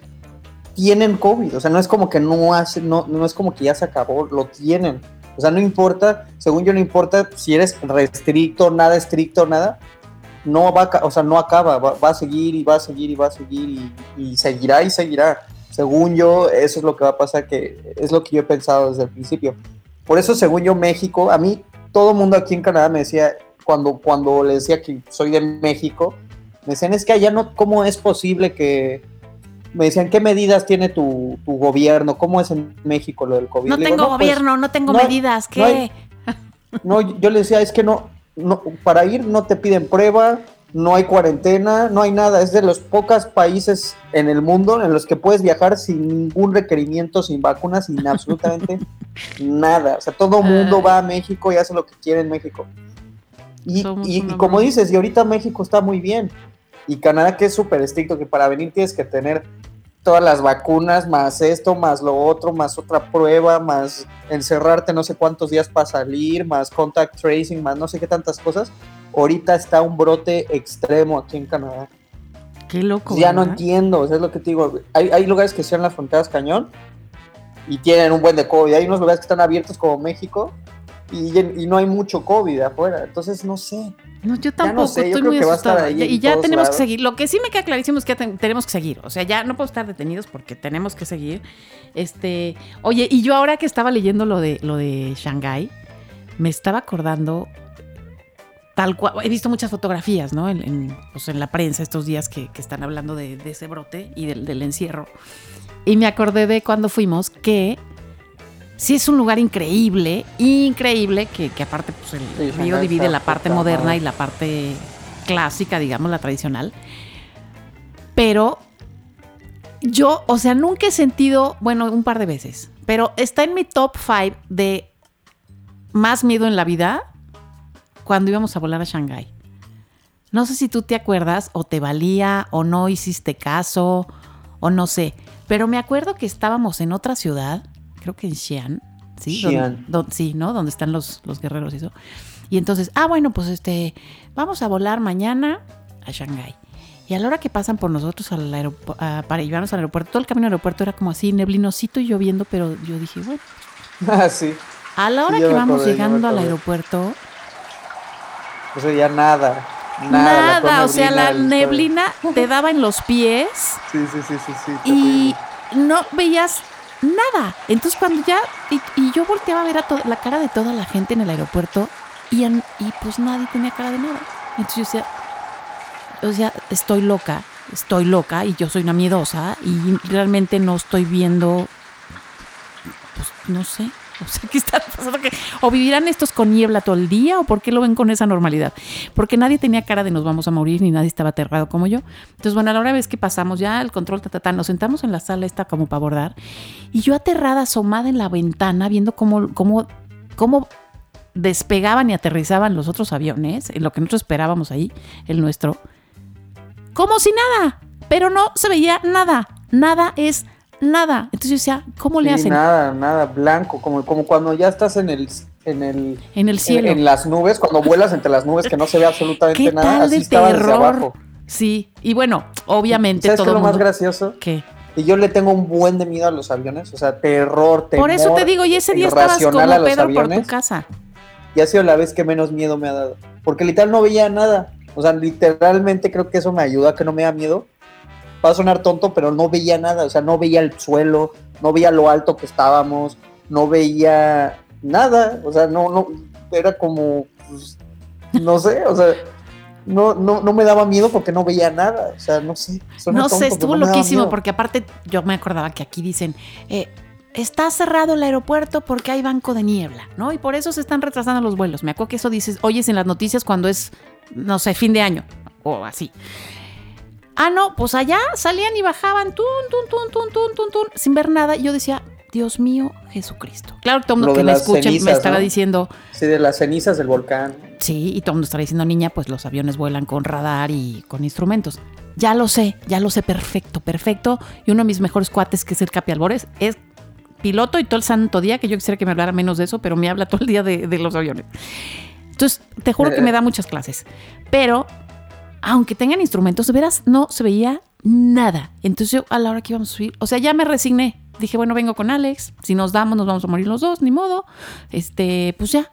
tienen COVID. O sea, no es como que no hace, no, no es como que ya se acabó, lo tienen. O sea, no importa, según yo no importa si eres restricto, nada estricto, nada, no va o sea, no acaba, va, va a seguir y va a seguir y va a seguir y, y seguirá y seguirá. Según yo, eso es lo que va a pasar, que es lo que yo he pensado desde el principio. Por eso, según yo, México, a mí todo el mundo aquí en Canadá me decía, cuando, cuando le decía que soy de México, me decían, es que allá no, ¿cómo es posible que... Me decían, ¿qué medidas tiene tu, tu gobierno? ¿Cómo es en México lo del COVID? No digo, tengo pues, gobierno, no tengo no medidas, no hay- ¿qué? no, yo le decía, es que no, no, para ir no te piden prueba, no hay cuarentena, no hay nada. Es de los pocos países en el mundo en los que puedes viajar sin ningún requerimiento, sin vacunas, sin absolutamente nada. O sea, todo mundo va a México y hace lo que quiere en México. Y, y- y como dices, y ahorita México está muy bien. Y Canadá que es súper estricto, que para venir tienes que tener todas las vacunas, más esto, más lo otro, más otra prueba, más encerrarte no sé cuántos días para salir, más contact tracing, más no sé qué tantas cosas. Ahorita está un brote extremo aquí en Canadá. Qué loco. ya no entiendo, o sea, es lo que te digo. Hay, hay lugares que cierran las fronteras cañón y tienen un buen de COVID. Hay unos lugares que están abiertos como México y, y no hay mucho COVID afuera. Entonces, no sé. No, yo no tampoco, sé, yo estoy creo muy que va a estar asustada. ahí y ya tenemos lados. que seguir. Lo que sí me queda clarísimo es que ten- tenemos que seguir. O sea, ya no puedo estar detenidos porque tenemos que seguir. Este, oye, y yo ahora que estaba leyendo lo de lo de Shanghái, me estaba acordando tal cual. He visto muchas fotografías, ¿no? En, en, pues, en la prensa estos días que, que están hablando de, de ese brote y del, del encierro. Y me acordé de cuando fuimos que sí es un lugar increíble, increíble, que, que aparte pues, el Sí, río divide la parte moderna y la parte clásica, digamos, la tradicional. Pero yo, o sea, nunca he sentido, bueno, un par de veces, pero está en mi top 5 de más miedo en la vida cuando íbamos a volar a Shanghái. No sé si tú te acuerdas o te valía o no hiciste caso o no sé, pero me acuerdo que estábamos en otra ciudad, creo que en Xi'an, ¿sí? Xi'an. Don- don- sí, ¿no? Donde están los, los guerreros y eso. Y entonces, ah, bueno, pues este, vamos a volar mañana a Shanghái. Y a la hora que pasan por nosotros al a- para llevarnos al aeropuerto, todo el camino al aeropuerto era como así, neblinosito y lloviendo, pero yo dije, bueno, Ah, sí. a la hora Sí, que vamos acordé, llegando al aeropuerto, O sea, ya nada. Nada. nada, o sea, la neblina te daba en los pies Sí, sí, sí, sí, sí. y no veías nada. Entonces cuando ya, y, y yo volteaba a ver a la cara de toda la gente en el aeropuerto y, y pues nadie tenía cara de nada. Entonces yo decía, o sea, estoy loca, estoy loca y yo soy una miedosa y realmente no estoy viendo, pues no sé. O sea, ¿qué está pasando? ¿Qué- ¿O vivirán estos con niebla todo el día? ¿O por qué lo ven con esa normalidad? Porque nadie tenía cara de nos vamos a morir, ni nadie estaba aterrado como yo. Entonces, bueno, a la hora vez que pasamos ya el control, ta, nos sentamos en la sala esta como para abordar. Y yo aterrada, asomada en la ventana, viendo cómo, cómo, cómo despegaban y aterrizaban los otros aviones, en lo que nosotros esperábamos ahí, el nuestro. Como si nada, pero no se veía nada. Nada es nada. Entonces yo decía, ¿cómo le hacen? nada, nada, blanco, como, como cuando ya estás en el, en el, En el cielo. en las nubes, cuando vuelas entre las nubes que no se ve absolutamente ¿Qué nada, tal de terror? abajo. Sí, y bueno, obviamente ¿Sabes qué todo es el lo más gracioso? ¿Qué? Y yo le tengo un buen de miedo a los aviones, o sea, terror, temor. Por eso te digo, y ese día estabas como irracional a los Pedro por tu aviones. casa. Y ha sido la vez que menos miedo me ha dado. Porque literal no veía nada. O sea, literalmente creo que eso me ayuda a que no me da miedo. Va a sonar tonto, pero no veía nada. O sea, no veía el suelo, no veía lo alto que estábamos, no veía nada. O sea, no, no, era como, pues, no sé, o sea, no, no, no me daba miedo porque no veía nada. O sea, no sé. No tonto, sé, estuvo no loquísimo porque aparte yo me acordaba que aquí dicen, eh, está cerrado el aeropuerto porque hay banco de niebla, ¿no? Y por eso se están retrasando los vuelos. Me acuerdo que eso dices, oyes en las noticias cuando es, no sé, fin de año o así. Ah, no, pues allá salían y bajaban, tun, tun, tun, tun, tun, tun, tun, sin ver nada. Yo decía, Dios mío, Jesucristo. Claro todo el mundo que me las escuche me ¿no? diciendo, Sí, de las cenizas del volcán. Sí, y todo el mundo estará diciendo, niña, pues los aviones vuelan con radar y con instrumentos. Ya lo sé, ya lo sé perfecto, perfecto. Y uno de mis mejores cuates, que es el Capi Albores, es piloto y todo el santo día, que yo quisiera que me hablara menos de eso, pero me habla todo el día de, de los aviones. Entonces, te juro que me da muchas clases. Pero, aunque tengan instrumentos, de veras no se veía nada. Entonces yo a la hora que íbamos a subir, o sea, ya me resigné. Dije, bueno, vengo con Alex, si nos damos, nos vamos a morir los dos, ni modo. Este, pues ya,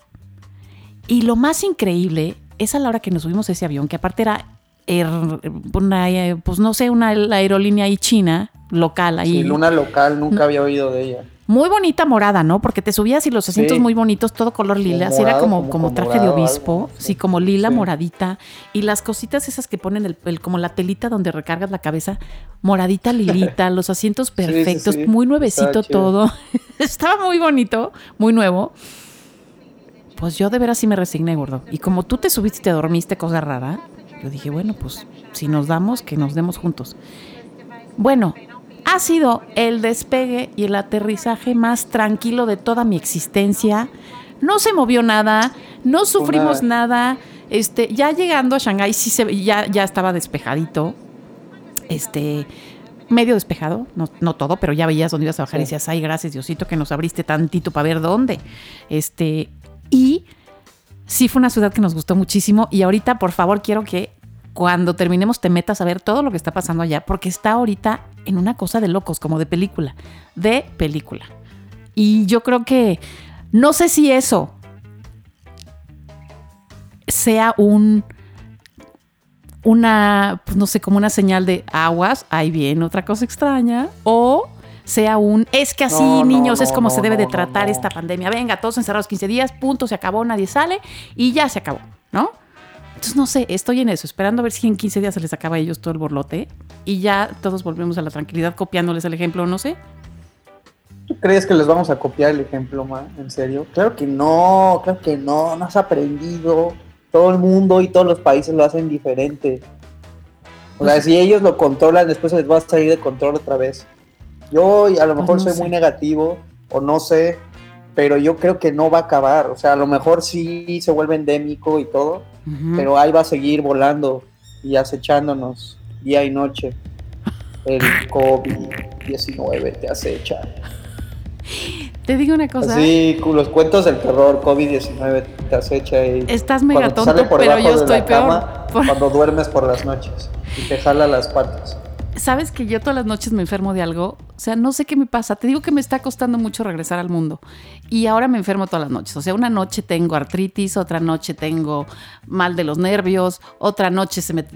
y lo más increíble es a la hora que nos subimos a ese avión, que aparte era er- una, eh, pues no sé, una aerolínea ahí china, local ahí. Sí, Luna local, nunca había oído de ella. Muy bonita morada, ¿no? Porque te subías y los asientos Sí. muy bonitos, todo color lila. Sí, era como, como traje de obispo. algo, Sí, sí. como lila, Sí. moradita. Y las cositas esas que ponen el, el- como la telita donde recargas la cabeza, moradita, lilita, los asientos perfectos, muy nuevecito Estaba todo. Estaba muy bonito, muy nuevo. Pues yo de veras sí me resigné, gordo. Y como tú te subiste y te dormiste, cosa rara, yo dije, bueno, pues si nos damos, que nos demos juntos. Bueno, ha sido el despegue y el aterrizaje más tranquilo de toda mi existencia. No se movió nada, no sufrimos nada. Este, ya llegando a Shanghái sí se ya, ya estaba despejadito. Este, medio despejado, no, no todo, pero ya veías dónde ibas a bajar y decías, ay, gracias Diosito que nos abriste tantito para ver dónde. Este, y sí fue una ciudad que nos gustó muchísimo y ahorita por favor quiero que cuando terminemos te metas a ver todo lo que está pasando allá, porque está ahorita en una cosa de locos, como de película, de película. Y yo creo que, no sé si eso sea un, una, pues no sé, como una señal de aguas, ahí viene otra cosa extraña, o sea un, es que así, No, no, niños, es como no, se debe de tratar esta pandemia. Venga, todos encerrados 15 días, punto, se acabó, nadie sale y ya se acabó, ¿no? Entonces, no sé, estoy en eso, esperando a ver si en 15 días se les acaba a ellos todo el borlote y ya todos volvemos a la tranquilidad copiándoles el ejemplo, no sé. ¿Tú crees que les vamos a copiar el ejemplo, ma? ¿En serio? Claro que no, claro que no, no has aprendido. Todo el mundo y todos los países lo hacen diferente. O sea, si ellos lo controlan, después se les va a salir de control otra vez. Yo a lo Pues mejor no soy sé. muy negativo, o no sé, pero yo creo que no va a acabar. O sea, a lo mejor sí se vuelve endémico y todo, pero ahí va a seguir volando y acechándonos día y noche. El COVID-19 te acecha. Te digo una cosa. Sí, los cuentos del terror, COVID-19 te acecha y Estás mega tonto, pero yo estoy peor. cama, Por- Cuando duermes por las noches y te jala las patas. Sabes que yo todas las noches me enfermo de algo. O sea, no sé qué me pasa. Te digo que me está costando mucho regresar al mundo. Y ahora me enfermo todas las noches. O sea, una noche tengo artritis, otra noche tengo mal de los nervios, otra noche se me,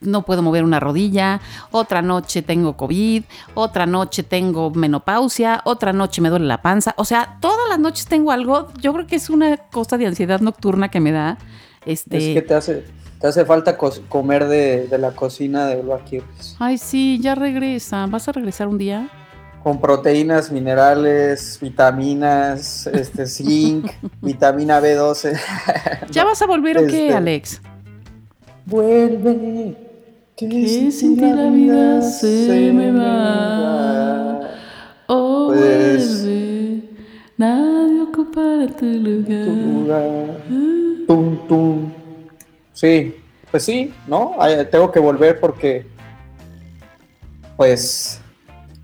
no puedo mover una rodilla, otra noche tengo COVID, otra noche tengo menopausia, otra noche me duele la panza. O sea, todas las noches tengo algo. Yo creo que es una cosa de ansiedad nocturna que me da. Este, Es que te hace, te hace falta cos- comer de, de la cocina de Loaquirres. Ay, sí, ya regresa. ¿Vas a regresar un día? Con proteínas, minerales, vitaminas, este zinc, vitamina B12. ¿Ya vas a volver o qué, Este, Alex? Vuelve. Que, Que sin ti la vida se me va. Oh, Pues- vuelve, nadie ocupará tu tu lugar. lugar. Tum, tum. Sí, pues sí, ¿no? Tengo que volver porque, pues,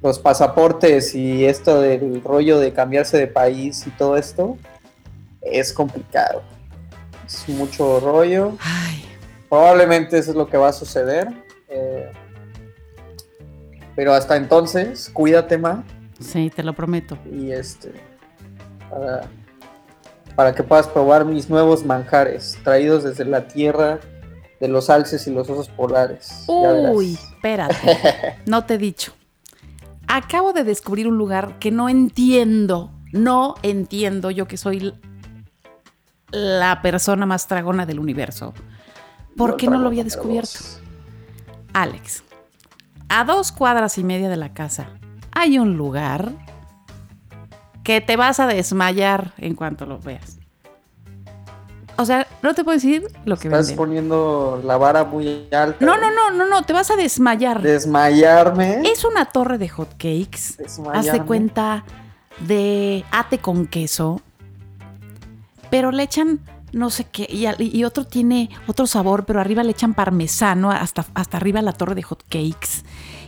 los pasaportes y esto del rollo de cambiarse de país y todo esto es complicado. Es mucho rollo. Ay, Probablemente eso es lo que va a suceder. eh, pero hasta entonces, cuídate más sí, te lo prometo. y este para, para que puedas probar mis nuevos manjares traídos desde la tierra de los alces y los osos polares. Uy, espérate. No te he dicho. Acabo de descubrir un lugar que no entiendo. No entiendo yo que soy la persona más tragona del universo. ¿Por qué no lo había descubierto? Alex, a dos cuadras y media de la casa hay un lugar que te vas a desmayar en cuanto lo veas. O sea, no te puedo decir lo que Estás venden. poniendo la vara muy alta. No, no, no, no, no, te vas a desmayar. Desmayarme. Es una torre de hot cakes. Desmayarme. Haz de cuenta de ate con queso. Pero le echan no sé qué. Y, otro tiene otro sabor, pero arriba le echan parmesano hasta, hasta arriba la torre de hot cakes.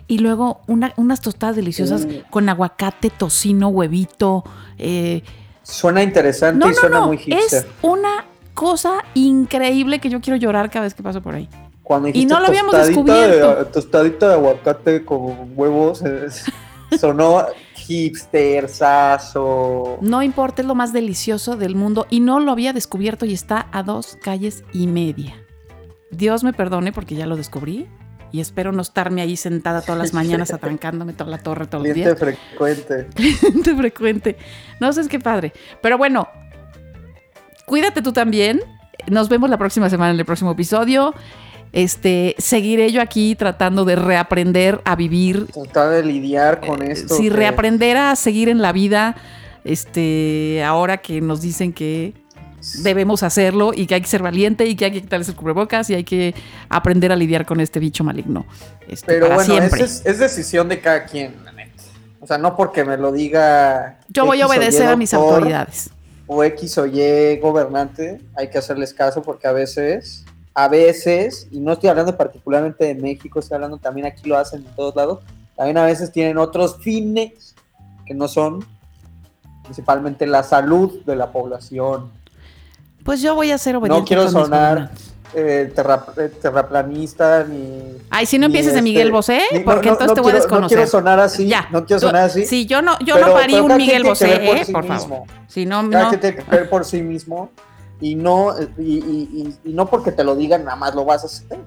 Y luego una- unas tostadas deliciosas Mm. con aguacate, tocino, huevito. eh, Suena interesante no, y no, suena no. muy hipster. Es una cosa increíble que yo quiero llorar cada vez que paso por ahí. Cuando y no lo habíamos descubierto. De, tostadita de aguacate con huevos, sonó hipstersazo. No importa, es lo más delicioso del mundo y no lo había descubierto y está a dos calles y media. Dios me perdone porque ya lo descubrí y espero no estarme ahí sentada todas las mañanas atrancándome toda la torre todos los Cliente días. frecuente. Cliente frecuente. No sé, es qué padre. Pero bueno, cuídate tú también. Nos vemos la próxima semana en el próximo episodio. Este, seguiré yo aquí tratando de reaprender a vivir Tratar de lidiar con esto. sí, que- reaprender a seguir en la vida, este, ahora que nos dicen que debemos hacerlo y que hay que ser valiente y que hay que quitarles el cubrebocas y hay que aprender a lidiar con este bicho maligno. este, Pero para bueno, siempre. es, es decisión de cada quien, la neta. O sea, no porque me lo diga. Yo voy a obedecer a mis autoridades. O X o Y gobernante, hay que hacerles caso porque a veces, a veces, y no estoy hablando particularmente de México, estoy hablando también aquí lo hacen en todos lados, también a veces tienen otros fines que no son principalmente la salud de la población. Pues yo voy a ser obediente. No quiero sonar eh, terra- eh, terraplanista ni... Ay, si no empieces de este- Miguel Bosé, ni- porque no, entonces no te voy a desconocer. No quiero sonar así, ya. no quiero Tú- sonar así. Sí, yo no, yo pero- no parí un Miguel que Bosé, por eh, sí por mismo. favor. Si no, Cada no. quien tiene que ver por sí mismo y no, y, y- y- y no porque te lo digan nada más lo vas a hacer.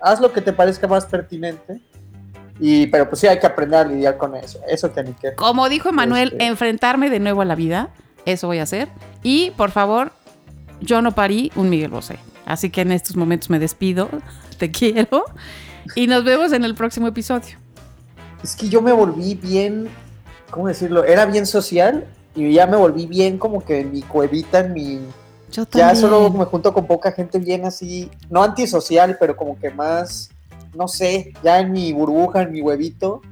Haz lo que te parezca más pertinente. Y, pero pues sí hay que aprender a lidiar con eso. Eso que ni. Como dijo Emanuel, Este- enfrentarme de nuevo a la vida. Eso voy a hacer. Y por favor, yo no parí un Miguel Bosé. Así que en estos momentos me despido. Te quiero. Y nos vemos en el próximo episodio. Es que yo me volví bien, ¿cómo decirlo? Era bien social y ya me volví bien como que en mi cuevita, en mi... Yo Ya solo me junto con poca gente bien así, no antisocial, pero como que más, no sé, ya en mi burbuja, en mi huevito.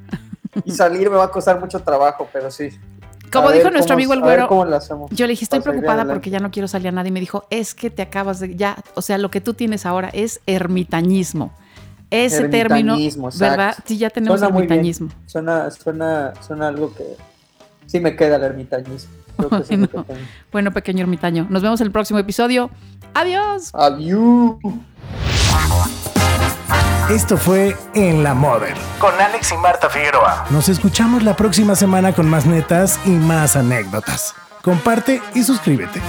Y salir me va a costar mucho trabajo, pero sí. Como A dijo ver nuestro amigo el güero, ¿Cómo lo hacemos? yo le dije, estoy preocupada porque ya no quiero salir a nadie. Y me dijo, es que te acabas de. Ya, o sea, lo que tú tienes ahora es ermitañismo. Ese término, Ermitañismo, exacto. ¿verdad? Sí, ya tenemos Suena ermitañismo. Suena, suena, suena algo que, sí me queda el ermitañismo. Creo que Bueno. tengo. Bueno, pequeño ermitaño. Nos vemos en el próximo episodio. Adiós. Adiós. Esto fue En la Mother con Alex y Marta Figueroa. Nos escuchamos la próxima semana con más netas y más anécdotas. Comparte y suscríbete.